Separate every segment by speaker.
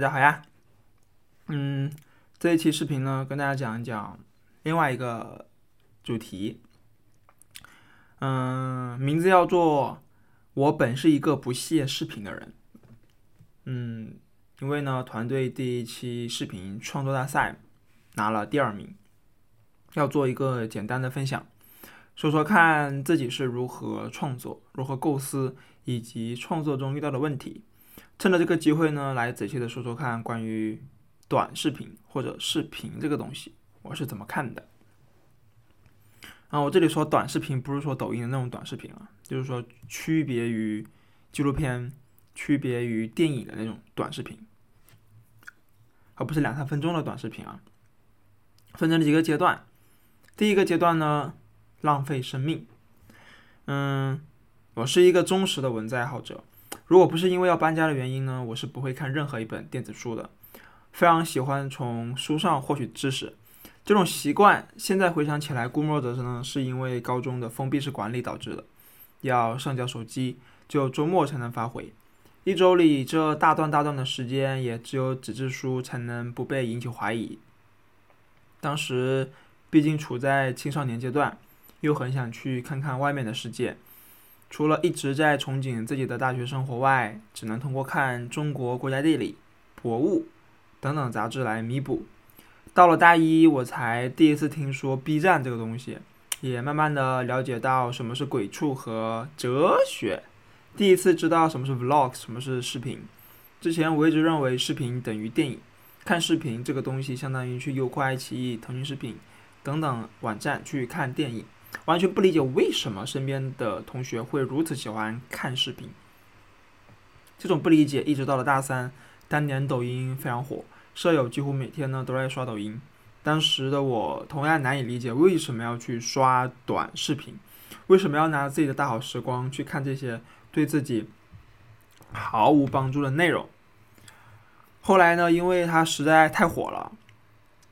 Speaker 1: 大家好呀。嗯，这一期视频呢，跟大家讲一讲另外一个主题。嗯，名字叫做“我本是一个不屑视频的人”。嗯，因为呢，团队第一期视频创作大赛拿了第二名，要做一个简单的分享，说说看自己是如何创作、如何构思，以及创作中遇到的问题。趁着这个机会呢，来仔细的说说看关于短视频或者视频这个东西，我是怎么看的。啊，我这里说短视频不是说抖音的那种短视频啊，就是说区别于纪录片、区别于电影的那种短视频，而不是两三分钟的短视频啊。分成了几个阶段，第一个阶段呢，浪费生命。嗯，我是一个忠实的文字爱好者。如果不是因为要搬家的原因呢，我是不会看任何一本电子书的。非常喜欢从书上获取知识，这种习惯现在回想起来，估摸着呢是因为高中的封闭式管理导致的。要上交手机，只有周末才能发回，一周里这大段大段的时间，也只有纸质书才能不被引起怀疑。当时毕竟处在青少年阶段，又很想去看看外面的世界。除了一直在憧憬自己的大学生活外，只能通过看《中国国家地理》《博物》等等杂志来弥补。到了大一，我才第一次听说 B 站这个东西，也慢慢的了解到什么是鬼畜和哲学。第一次知道什么是 Vlog，什么是视频。之前我一直认为视频等于电影，看视频这个东西相当于去优酷、爱奇艺、腾讯视频等等网站去看电影。完全不理解为什么身边的同学会如此喜欢看视频。这种不理解一直到了大三，当年抖音非常火，舍友几乎每天呢都在刷抖音。当时的我同样难以理解为什么要去刷短视频，为什么要拿自己的大好时光去看这些对自己毫无帮助的内容。后来呢，因为它实在太火了，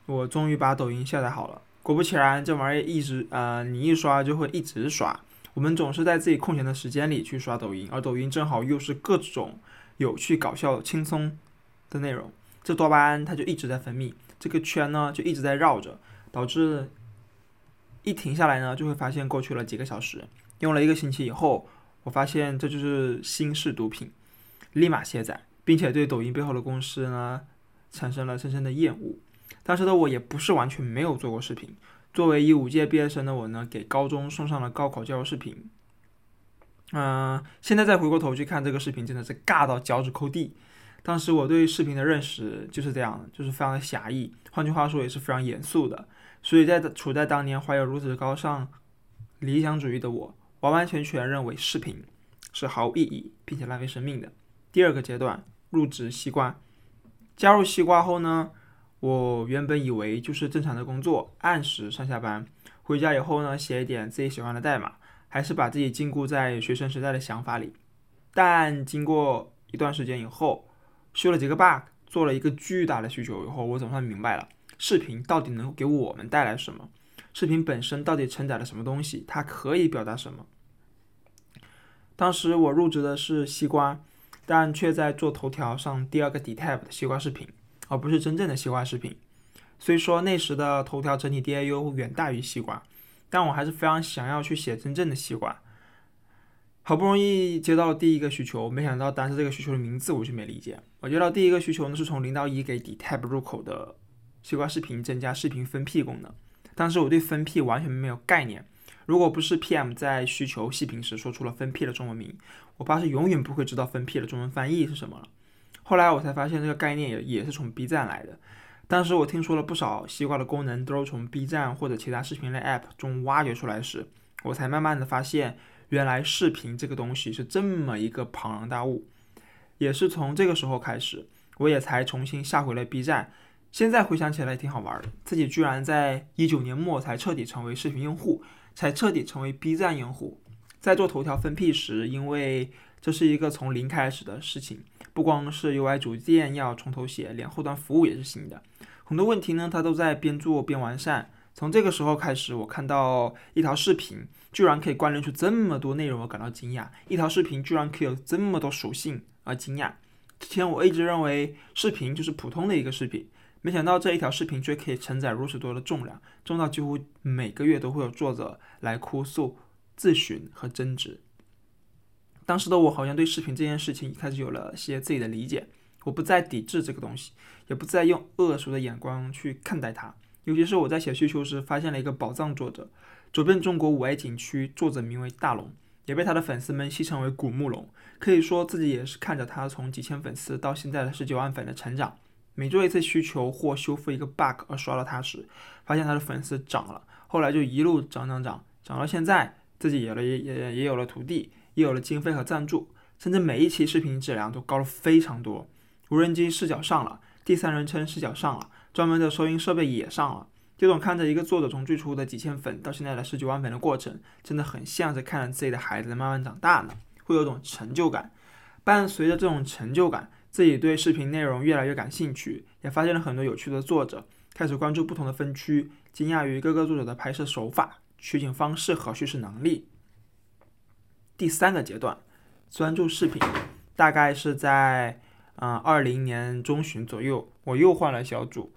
Speaker 1: 我终于把抖音下载好了。果不其然，这玩意一直呃，你一刷就会一直刷。我们总是在自己空闲的时间里去刷抖音，而抖音正好又是各种有趣、搞笑、轻松的内容，这多巴胺它就一直在分泌，这个圈呢就一直在绕着，导致一停下来呢，就会发现过去了几个小时。用了一个星期以后，我发现这就是新式毒品，立马卸载，并且对抖音背后的公司呢产生了深深的厌恶。当时的我也不是完全没有做过视频。作为一五届毕业生的我呢，给高中送上了高考教育视频。嗯，现在再回过头去看这个视频，真的是尬到脚趾抠地。当时我对视频的认识就是这样的，就是非常的狭义。换句话说，也是非常严肃的。所以在处在当年怀有如此高尚理想主义的我，完完全全认为视频是毫无意义并且浪费生命的。第二个阶段，入职西瓜。加入西瓜后呢？我原本以为就是正常的工作，按时上下班，回家以后呢，写一点自己喜欢的代码，还是把自己禁锢在学生时代的想法里。但经过一段时间以后，修了几个 bug，做了一个巨大的需求以后，我总算明白了，视频到底能给我们带来什么？视频本身到底承载了什么东西？它可以表达什么？当时我入职的是西瓜，但却在做头条上第二个底 tab 的西瓜视频。而不是真正的西瓜视频。虽说那时的头条整体 DAU 远大于西瓜，但我还是非常想要去写真正的西瓜。好不容易接到第一个需求，没想到当时这个需求的名字我就没理解。我接到第一个需求呢，是从零到一给底 tab 入口的西瓜视频增加视频分 P 功能。当时我对分 P 完全没有概念，如果不是 PM 在需求细评时说出了分 P 的中文名，我怕是永远不会知道分 P 的中文翻译是什么了。后来我才发现这个概念也也是从 B 站来的。当时我听说了不少西瓜的功能都是从 B 站或者其他视频类 App 中挖掘出来时，我才慢慢的发现，原来视频这个东西是这么一个庞然大物。也是从这个时候开始，我也才重新下回了 B 站。现在回想起来挺好玩的，自己居然在一九年末才彻底成为视频用户，才彻底成为 B 站用户。在做头条分 P 时，因为这是一个从零开始的事情。不光是 UI 组件要从头写，连后端服务也是新的。很多问题呢，它都在边做边完善。从这个时候开始，我看到一条视频居然可以关联出这么多内容，我感到惊讶。一条视频居然可以有这么多属性而惊讶。之前我一直认为视频就是普通的一个视频，没想到这一条视频却可以承载如此多的重量，重到几乎每个月都会有作者来哭诉、自询和争执。当时的我好像对视频这件事情开始有了些自己的理解，我不再抵制这个东西，也不再用恶俗的眼光去看待它。尤其是我在写需求时，发现了一个宝藏作者，走遍中国五 A 景区，作者名为大龙，也被他的粉丝们戏称为古墓龙。可以说自己也是看着他从几千粉丝到现在的十九万粉的成长。每做一次需求或修复一个 bug 而刷到他时，发现他的粉丝涨了，后来就一路涨涨涨，涨到现在，自己有了也也也有了徒弟。也有了经费和赞助，甚至每一期视频质量都高了非常多。无人机视角上了，第三人称视角上了，专门的收音设备也上了。这种看着一个作者从最初的几千粉到现在的十几万粉的过程，真的很像是看着自己的孩子慢慢长大呢，会有种成就感。伴随着这种成就感，自己对视频内容越来越感兴趣，也发现了很多有趣的作者，开始关注不同的分区，惊讶于各个作者的拍摄手法、取景方式和叙事能力。第三个阶段，专注视频，大概是在嗯二零年中旬左右，我又换了小组，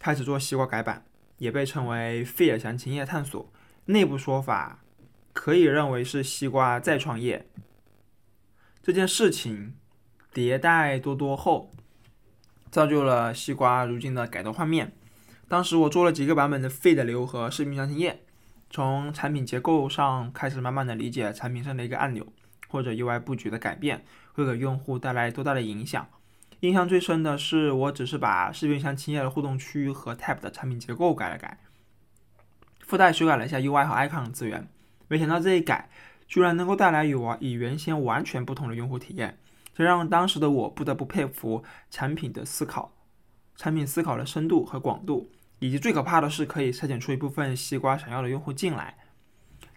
Speaker 1: 开始做西瓜改版，也被称为费尔详情业探索。内部说法可以认为是西瓜再创业。这件事情迭代多多后，造就了西瓜如今的改头换面。当时我做了几个版本的 Feed 流和视频详情页。从产品结构上开始，慢慢的理解产品上的一个按钮或者 UI 布局的改变会给用户带来多大的影响。印象最深的是，我只是把视频详情页的互动区和 Tab 的产品结构改了改，附带修改了一下 UI 和 Icon 资源。没想到这一改，居然能够带来与我与原先完全不同的用户体验，这让当时的我不得不佩服产品的思考，产品思考的深度和广度。以及最可怕的是，可以筛选出一部分西瓜想要的用户进来。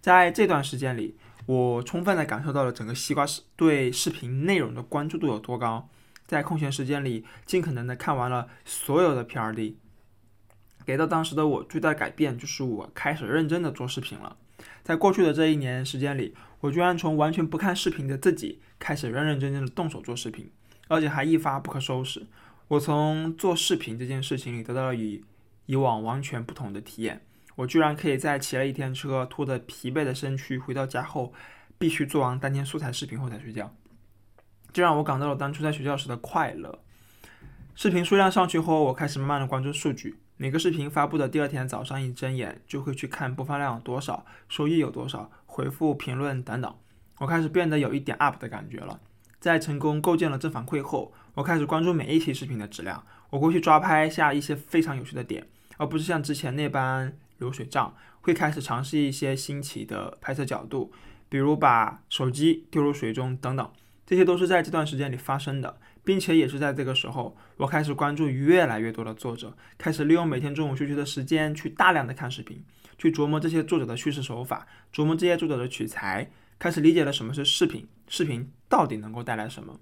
Speaker 1: 在这段时间里，我充分的感受到了整个西瓜视对视频内容的关注度有多高。在空闲时间里，尽可能的看完了所有的 PRD。给到当时的我最大的改变，就是我开始认真的做视频了。在过去的这一年时间里，我居然从完全不看视频的自己，开始认认真真的动手做视频，而且还一发不可收拾。我从做视频这件事情里得到了与以往完全不同的体验，我居然可以在骑了一天车，拖着疲惫的身躯回到家后，必须做完当天素材视频后才睡觉，这让我感到了当初在学校时的快乐。视频数量上去后，我开始慢慢的关注数据，每个视频发布的第二天早上一睁眼，就会去看播放量多少，收益有多少，回复评论等等，我开始变得有一点 up 的感觉了。在成功构建了正反馈后，我开始关注每一期视频的质量，我会去抓拍下一些非常有趣的点。而不是像之前那般流水账，会开始尝试一些新奇的拍摄角度，比如把手机丢入水中等等，这些都是在这段时间里发生的，并且也是在这个时候，我开始关注越来越多的作者，开始利用每天中午休息的时间去大量的看视频，去琢磨这些作者的叙事手法，琢磨这些作者的取材，开始理解了什么是视频，视频到底能够带来什么。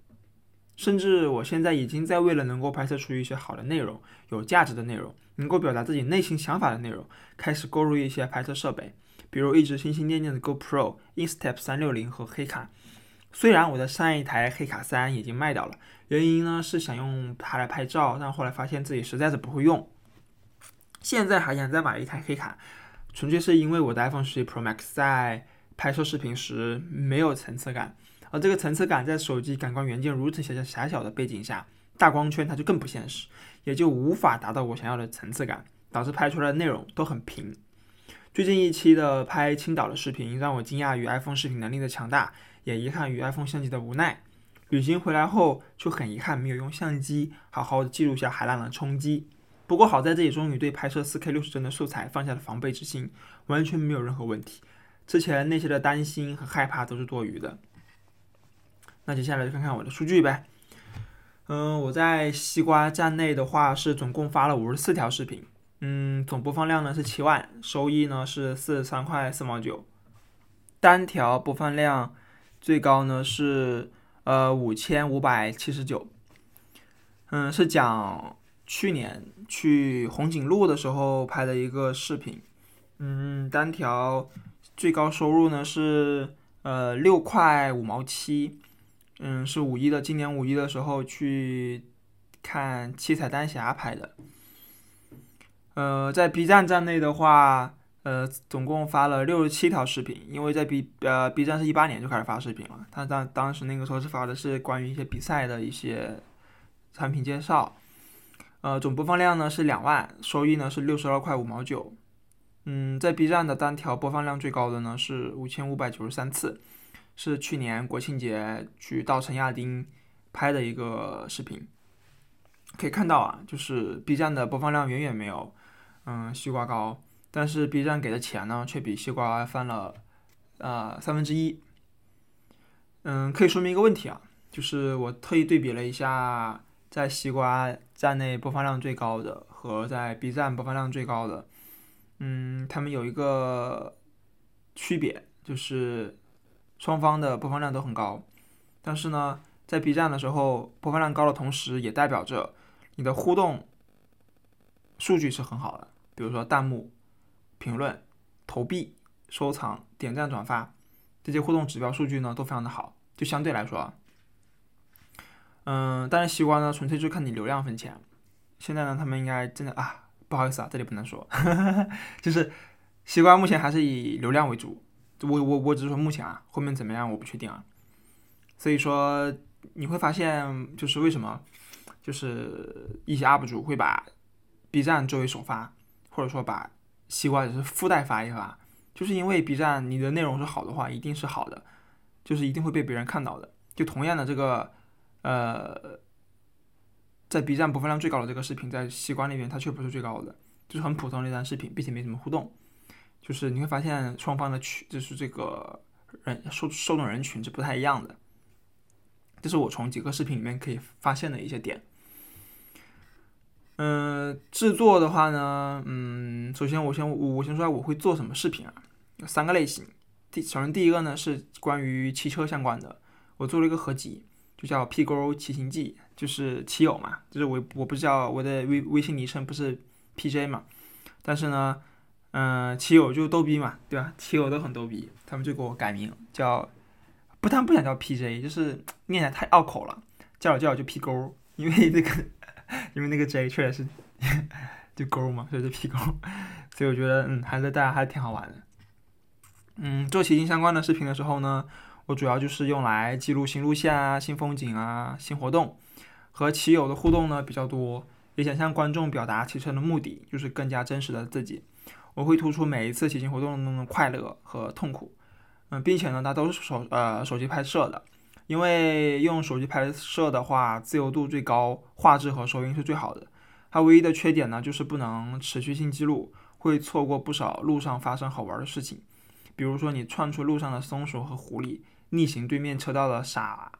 Speaker 1: 甚至我现在已经在为了能够拍摄出一些好的内容、有价值的内容、能够表达自己内心想法的内容，开始购入一些拍摄设备，比如一直心心念念的 GoPro、Instax 三六零和黑卡。虽然我的上一台黑卡三已经卖掉了，原因呢是想用它来拍照，但后来发现自己实在是不会用。现在还想再买一台黑卡，纯粹是因为我的 iPhone 十一 Pro Max 在拍摄视频时没有层次感。而这个层次感在手机感光元件如此狭小狭小的背景下，大光圈它就更不现实，也就无法达到我想要的层次感，导致拍出来的内容都很平。最近一期的拍青岛的视频让我惊讶于 iPhone 视频能力的强大，也遗憾于 iPhone 相机的无奈。旅行回来后就很遗憾没有用相机好好的记录下海浪的冲击。不过好在这里终于对拍摄 4K 六十帧的素材放下了防备之心，完全没有任何问题。之前那些的担心和害怕都是多余的。那接下来就看看我的数据呗。嗯，我在西瓜站内的话是总共发了五十四条视频，嗯，总播放量呢是七万，收益呢是四十三块四毛九，单条播放量最高呢是呃五千五百七十九。嗯，是讲去年去红景路的时候拍的一个视频，嗯，单条最高收入呢是呃六块五毛七。嗯，是五一的，今年五一的时候去看七彩丹霞拍的。呃，在 B 站站内的话，呃，总共发了六十七条视频，因为在 B 呃 B 站是一八年就开始发视频了，他当当时那个时候是发的是关于一些比赛的一些产品介绍。呃，总播放量呢是两万，收益呢是六十二块五毛九。嗯，在 B 站的单条播放量最高的呢是五千五百九十三次。是去年国庆节去稻城亚丁拍的一个视频，可以看到啊，就是 B 站的播放量远远没有嗯西瓜高，但是 B 站给的钱呢却比西瓜翻了呃三分之一。嗯，可以说明一个问题啊，就是我特意对比了一下，在西瓜站内播放量最高的和在 B 站播放量最高的，嗯，他们有一个区别就是。双方的播放量都很高，但是呢，在 B 站的时候，播放量高的同时，也代表着你的互动数据是很好的。比如说弹幕、评论、投币、收藏、点赞、转发这些互动指标数据呢，都非常的好。就相对来说，嗯，但是西瓜呢，纯粹就看你流量分钱。现在呢，他们应该真的啊，不好意思啊，这里不能说，就是西瓜目前还是以流量为主。我我我只是说目前啊，后面怎么样我不确定啊，所以说你会发现就是为什么，就是一些 UP 主会把 B 站作为首发，或者说把西瓜只是附带发一发，就是因为 B 站你的内容是好的话，一定是好的，就是一定会被别人看到的。就同样的这个呃，在 B 站播放量最高的这个视频，在西瓜那边它却不是最高的，就是很普通的一段视频，并且没什么互动。就是你会发现双方的群，就是这个人受受众人群是不太一样的，这是我从几个视频里面可以发现的一些点。嗯，制作的话呢，嗯，首先我先我我先说下我会做什么视频啊，三个类型。第首先第一个呢是关于汽车相关的，我做了一个合集，就叫 P 勾骑行记，就是骑友嘛，就是我我不是叫我的微微信昵称不是 PJ 嘛，但是呢。嗯，骑友就逗逼嘛，对吧？骑友都很逗逼，他们就给我改名叫，不，但不想叫 PJ，就是 念起来太拗口了，叫着叫着就 P 勾，因为那个，因为那个 J 确实是 就勾嘛，所以就 P 勾，所以我觉得嗯，还是大家还是挺好玩的。嗯，做骑行相关的视频的时候呢，我主要就是用来记录新路线啊、新风景啊、新活动，和骑友的互动呢比较多，也想向观众表达骑车的目的，就是更加真实的自己。我会突出每一次骑行活动中的快乐和痛苦，嗯，并且呢，它都是手呃手机拍摄的，因为用手机拍摄的话，自由度最高，画质和收音是最好的。它唯一的缺点呢，就是不能持续性记录，会错过不少路上发生好玩的事情，比如说你窜出路上的松鼠和狐狸，逆行对面车道的傻，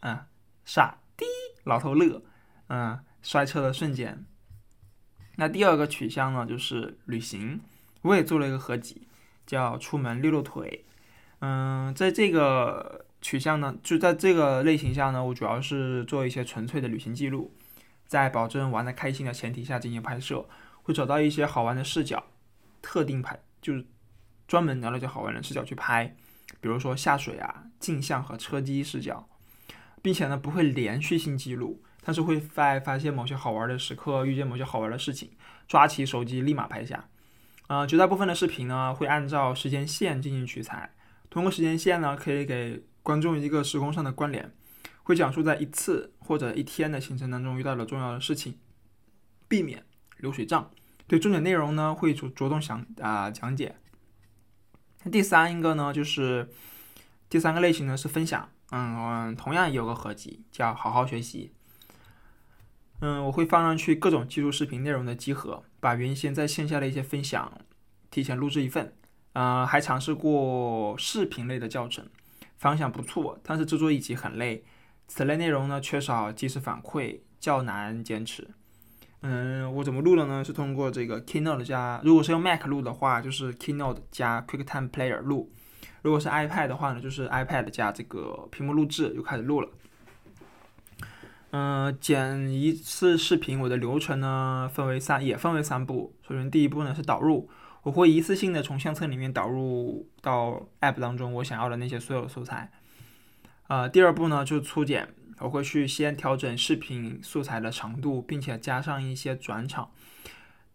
Speaker 1: 嗯，傻滴老头乐，嗯，摔车的瞬间。那第二个取向呢，就是旅行。我也做了一个合集，叫“出门溜溜腿”。嗯，在这个取向呢，就在这个类型下呢，我主要是做一些纯粹的旅行记录，在保证玩的开心的前提下进行拍摄，会找到一些好玩的视角，特定拍就是专门聊那些好玩的视角去拍，比如说下水啊、镜像和车机视角，并且呢不会连续性记录。但是会在发现某些好玩的时刻，遇见某些好玩的事情，抓起手机立马拍下。呃，绝大部分的视频呢，会按照时间线进行取材。通过时间线呢，可以给观众一个时空上的关联，会讲述在一次或者一天的行程当中遇到的重要的事情，避免流水账。对重点内容呢，会着着重详啊讲解。那第三一个呢，就是第三个类型呢是分享。嗯，同样也有个合集叫好好学习。嗯，我会放上去各种技术视频内容的集合，把原先在线下的一些分享提前录制一份。呃，还尝试过视频类的教程，反响不错，但是制作一集很累。此类内容呢，缺少及时反馈，较难坚持。嗯，我怎么录的呢？是通过这个 Keynote 加，如果是用 Mac 录的话，就是 Keynote 加 QuickTime Player 录；如果是 iPad 的话呢，就是 iPad 加这个屏幕录制，就开始录了。嗯，剪一次视频，我的流程呢分为三，也分为三步。首先，第一步呢是导入，我会一次性的从相册里面导入到 App 当中我想要的那些所有素材。呃，第二步呢就是粗剪，我会去先调整视频素材的长度，并且加上一些转场，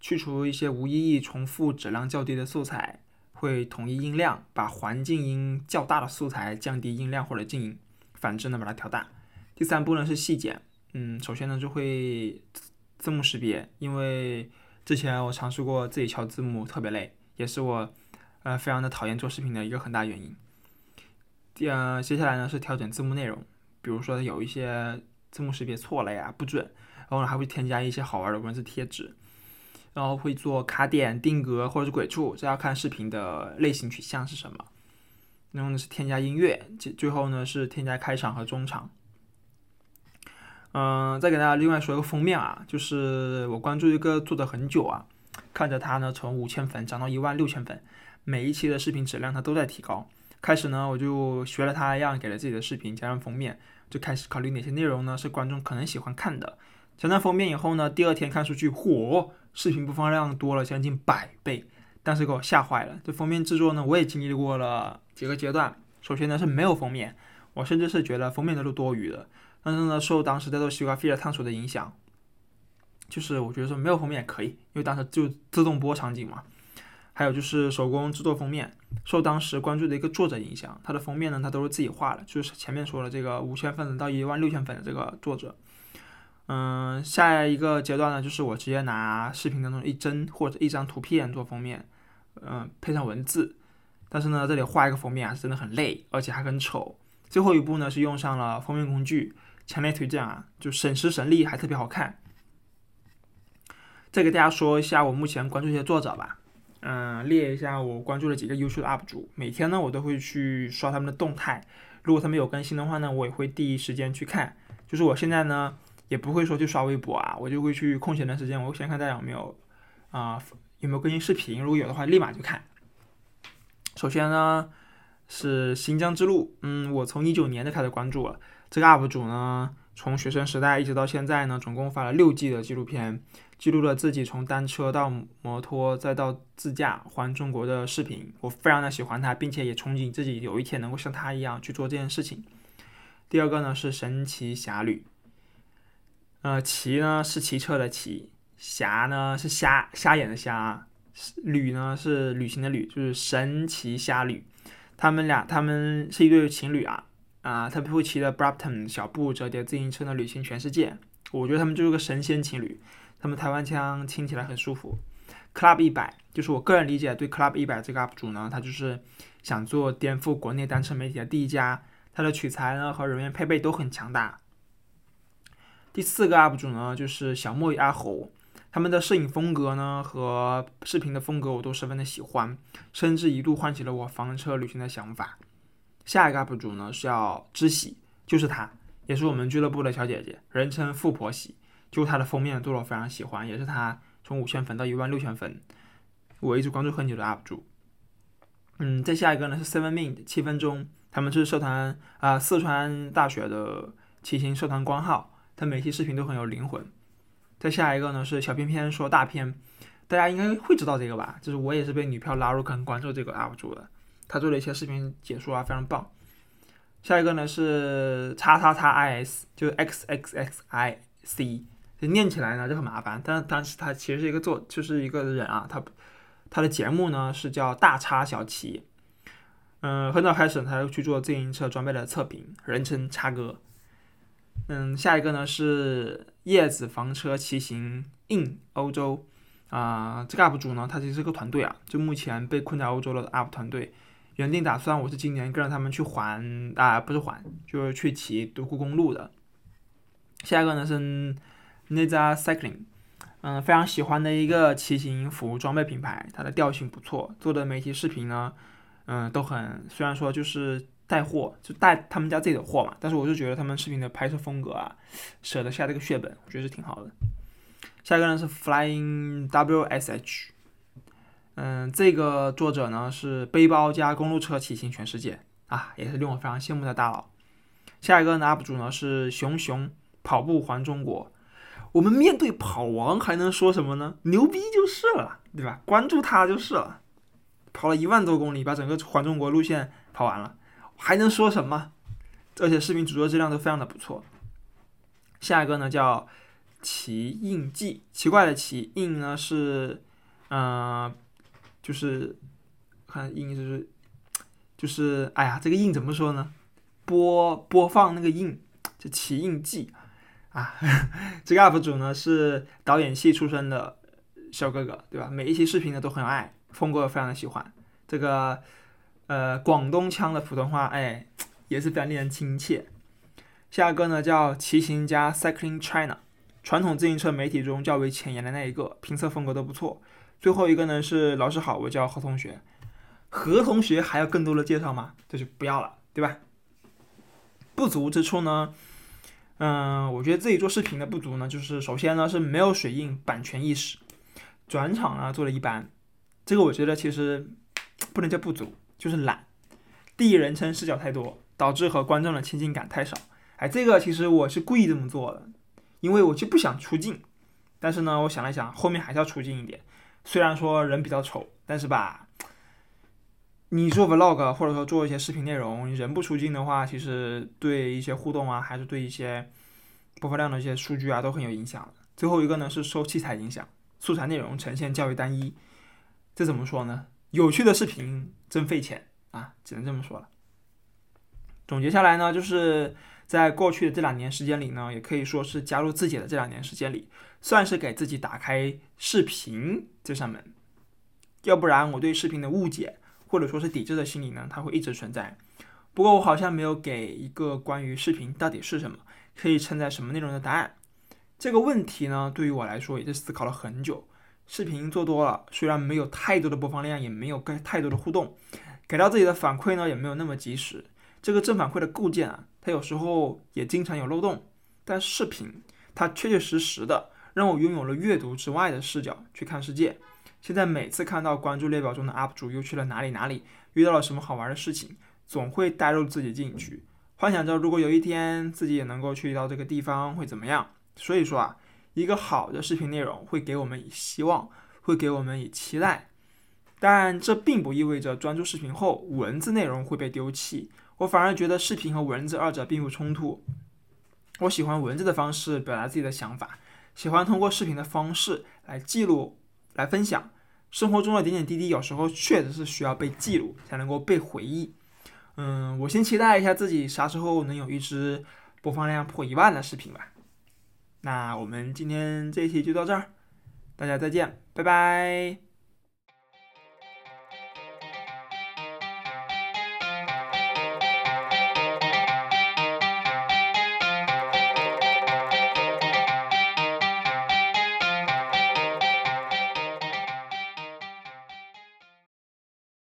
Speaker 1: 去除一些无意义、重复、质量较低的素材，会统一音量，把环境音较大的素材降低音量或者静音，反之呢把它调大。第三步呢是细剪，嗯，首先呢就会字幕识别，因为之前我尝试过自己敲字幕特别累，也是我呃非常的讨厌做视频的一个很大原因。第呃，接下来呢是调整字幕内容，比如说有一些字幕识别错了呀，不准，然后呢还会添加一些好玩的文字贴纸，然后会做卡点、定格或者是鬼畜，这要看视频的类型取向是什么。然后呢是添加音乐，最最后呢是添加开场和中场。嗯，再给大家另外说一个封面啊，就是我关注一个作者很久啊，看着他呢从五千粉涨到一万六千粉，每一期的视频质量他都在提高。开始呢，我就学了他一样，给了自己的视频加上封面，就开始考虑哪些内容呢是观众可能喜欢看的。加上封面以后呢，第二天看数据，嚯，视频播放量多了将近百倍，但是给我吓坏了。这封面制作呢，我也经历过了几个阶段。首先呢是没有封面，我甚至是觉得封面都是多余的。但是呢，受当时在做西瓜 feed 探索的影响，就是我觉得说没有封面也可以，因为当时就自动播场景嘛。还有就是手工制作封面，受当时关注的一个作者影响，他的封面呢，他都是自己画的，就是前面说的这个五千粉到一万六千粉的这个作者。嗯，下一个阶段呢，就是我直接拿视频当中一帧或者一张图片做封面，嗯，配上文字。但是呢，这里画一个封面啊，真的很累，而且还很丑。最后一步呢，是用上了封面工具，强烈推荐啊，就省时省力，还特别好看。再给大家说一下我目前关注一些作者吧。嗯，列一下我关注的几个优秀的 UP 主，每天呢我都会去刷他们的动态，如果他们有更新的话呢，我也会第一时间去看。就是我现在呢也不会说去刷微博啊，我就会去空闲的时间，我先看大家有没有啊有没有更新视频，如果有的话立马就看。首先呢是新疆之路，嗯，我从一九年就开始关注了这个 UP 主呢，从学生时代一直到现在呢，总共发了六季的纪录片。记录了自己从单车到摩托再到自驾环中国的视频，我非常的喜欢他，并且也憧憬自己有一天能够像他一样去做这件事情。第二个呢是神奇侠侣，呃，骑呢是骑车的骑，侠呢是瞎瞎眼的瞎，旅呢是旅行的旅，就是神奇侠侣。他们俩他们是一对情侣啊啊，他们会骑着 Brampton 小布折叠自行车呢旅行全世界，我觉得他们就是个神仙情侣。他们台湾腔听起来很舒服。Club 一百就是我个人理解对 Club 一百这个 UP 主呢，他就是想做颠覆国内单车媒体的第一家。他的取材呢和人员配备都很强大。第四个 UP 主呢就是小莫与阿猴，他们的摄影风格呢和视频的风格我都十分的喜欢，甚至一度唤起了我房车旅行的想法。下一个 UP 主呢是要知喜，就是她，也是我们俱乐部的小姐姐，人称富婆喜。就她的封面，做了我非常喜欢，也是她从五千粉到一万六千粉，我一直关注很久的 UP 主。嗯，再下一个呢是 Seven Min 七分钟，他们是社团啊，四川大学的骑行社团官号，他每期视频都很有灵魂。再下一个呢是小片片说大片，大家应该会知道这个吧？就是我也是被女票拉入坑关注这个 UP 主的，他做了一些视频解说啊，非常棒。下一个呢是叉叉叉 IS，就是 X X X I C。就念起来呢就很麻烦，但但是他其实是一个做就是一个人啊，他他的节目呢是叫大叉小齐，嗯，很早开始他就去做自行车装备的测评，人称叉哥。嗯，下一个呢是叶子房车骑行 in 欧洲啊，这个 UP 主呢他其实是个团队啊，就目前被困在欧洲的 UP 团队，原定打算我是今年跟着他们去环啊不是环，就是去骑独库公路的。下一个呢是。Niza Cycling，嗯，非常喜欢的一个骑行服装备品牌，它的调性不错，做的媒体视频呢，嗯，都很，虽然说就是带货，就带他们家自己的货嘛，但是我就觉得他们视频的拍摄风格啊，舍得下这个血本，我觉得是挺好的。下一个呢是 Flying WSH，嗯，这个作者呢是背包加公路车骑行全世界啊，也是令我非常羡慕的大佬。下一个呢 UP 主呢是熊熊跑步环中国。我们面对跑王还能说什么呢？牛逼就是了，对吧？关注他就是了。跑了一万多公里，把整个环中国路线跑完了，还能说什么？而且视频主作质量都非常的不错。下一个呢叫奇印记，奇怪的奇印呢是，嗯，就是看印就是就是哎呀，这个印怎么说呢？播播放那个印，就奇印记啊。这个 UP 主呢是导演系出身的小哥哥，对吧？每一期视频呢都很有爱，风格非常的喜欢。这个呃广东腔的普通话，哎，也是非常令人亲切。下一个呢叫骑行家 Cycling China，传统自行车媒体中较为前沿的那一个，评测风格都不错。最后一个呢是老师好，我叫何同学。何同学还要更多的介绍吗？这就不要了，对吧？不足之处呢，嗯，我觉得自己做视频的不足呢，就是首先呢是没有水印版权意识，转场呢做的一般，这个我觉得其实不能叫不足，就是懒。第一人称视角太多，导致和观众的亲近感太少。哎，这个其实我是故意这么做的，因为我就不想出镜。但是呢，我想了想，后面还是要出镜一点。虽然说人比较丑，但是吧，你做 vlog 或者说做一些视频内容，人不出镜的话，其实对一些互动啊，还是对一些播放量的一些数据啊，都很有影响。最后一个呢是受器材影响，素材内容呈现较为单一。这怎么说呢？有趣的视频真费钱啊，只能这么说了。总结下来呢，就是。在过去的这两年时间里呢，也可以说是加入自己的这两年时间里，算是给自己打开视频这扇门。要不然我对视频的误解或者说是抵制的心理呢，它会一直存在。不过我好像没有给一个关于视频到底是什么，可以承载什么内容的答案。这个问题呢，对于我来说也是思考了很久。视频做多了，虽然没有太多的播放量，也没有太太多的互动，给到自己的反馈呢，也没有那么及时。这个正反馈的构建啊。它有时候也经常有漏洞，但视频它确确实实的让我拥有了阅读之外的视角去看世界。现在每次看到关注列表中的 UP 主又去了哪里哪里，遇到了什么好玩的事情，总会带入自己进去，幻想着如果有一天自己也能够去到这个地方会怎么样。所以说啊，一个好的视频内容会给我们以希望，会给我们以期待，但这并不意味着专注视频后文字内容会被丢弃。我反而觉得视频和文字二者并不冲突。我喜欢文字的方式表达自己的想法，喜欢通过视频的方式来记录、来分享生活中的点点滴滴。有时候确实是需要被记录，才能够被回忆。嗯，我先期待一下自己啥时候能有一支播放量破一万的视频吧。那我们今天这一期就到这儿，大家再见，拜拜。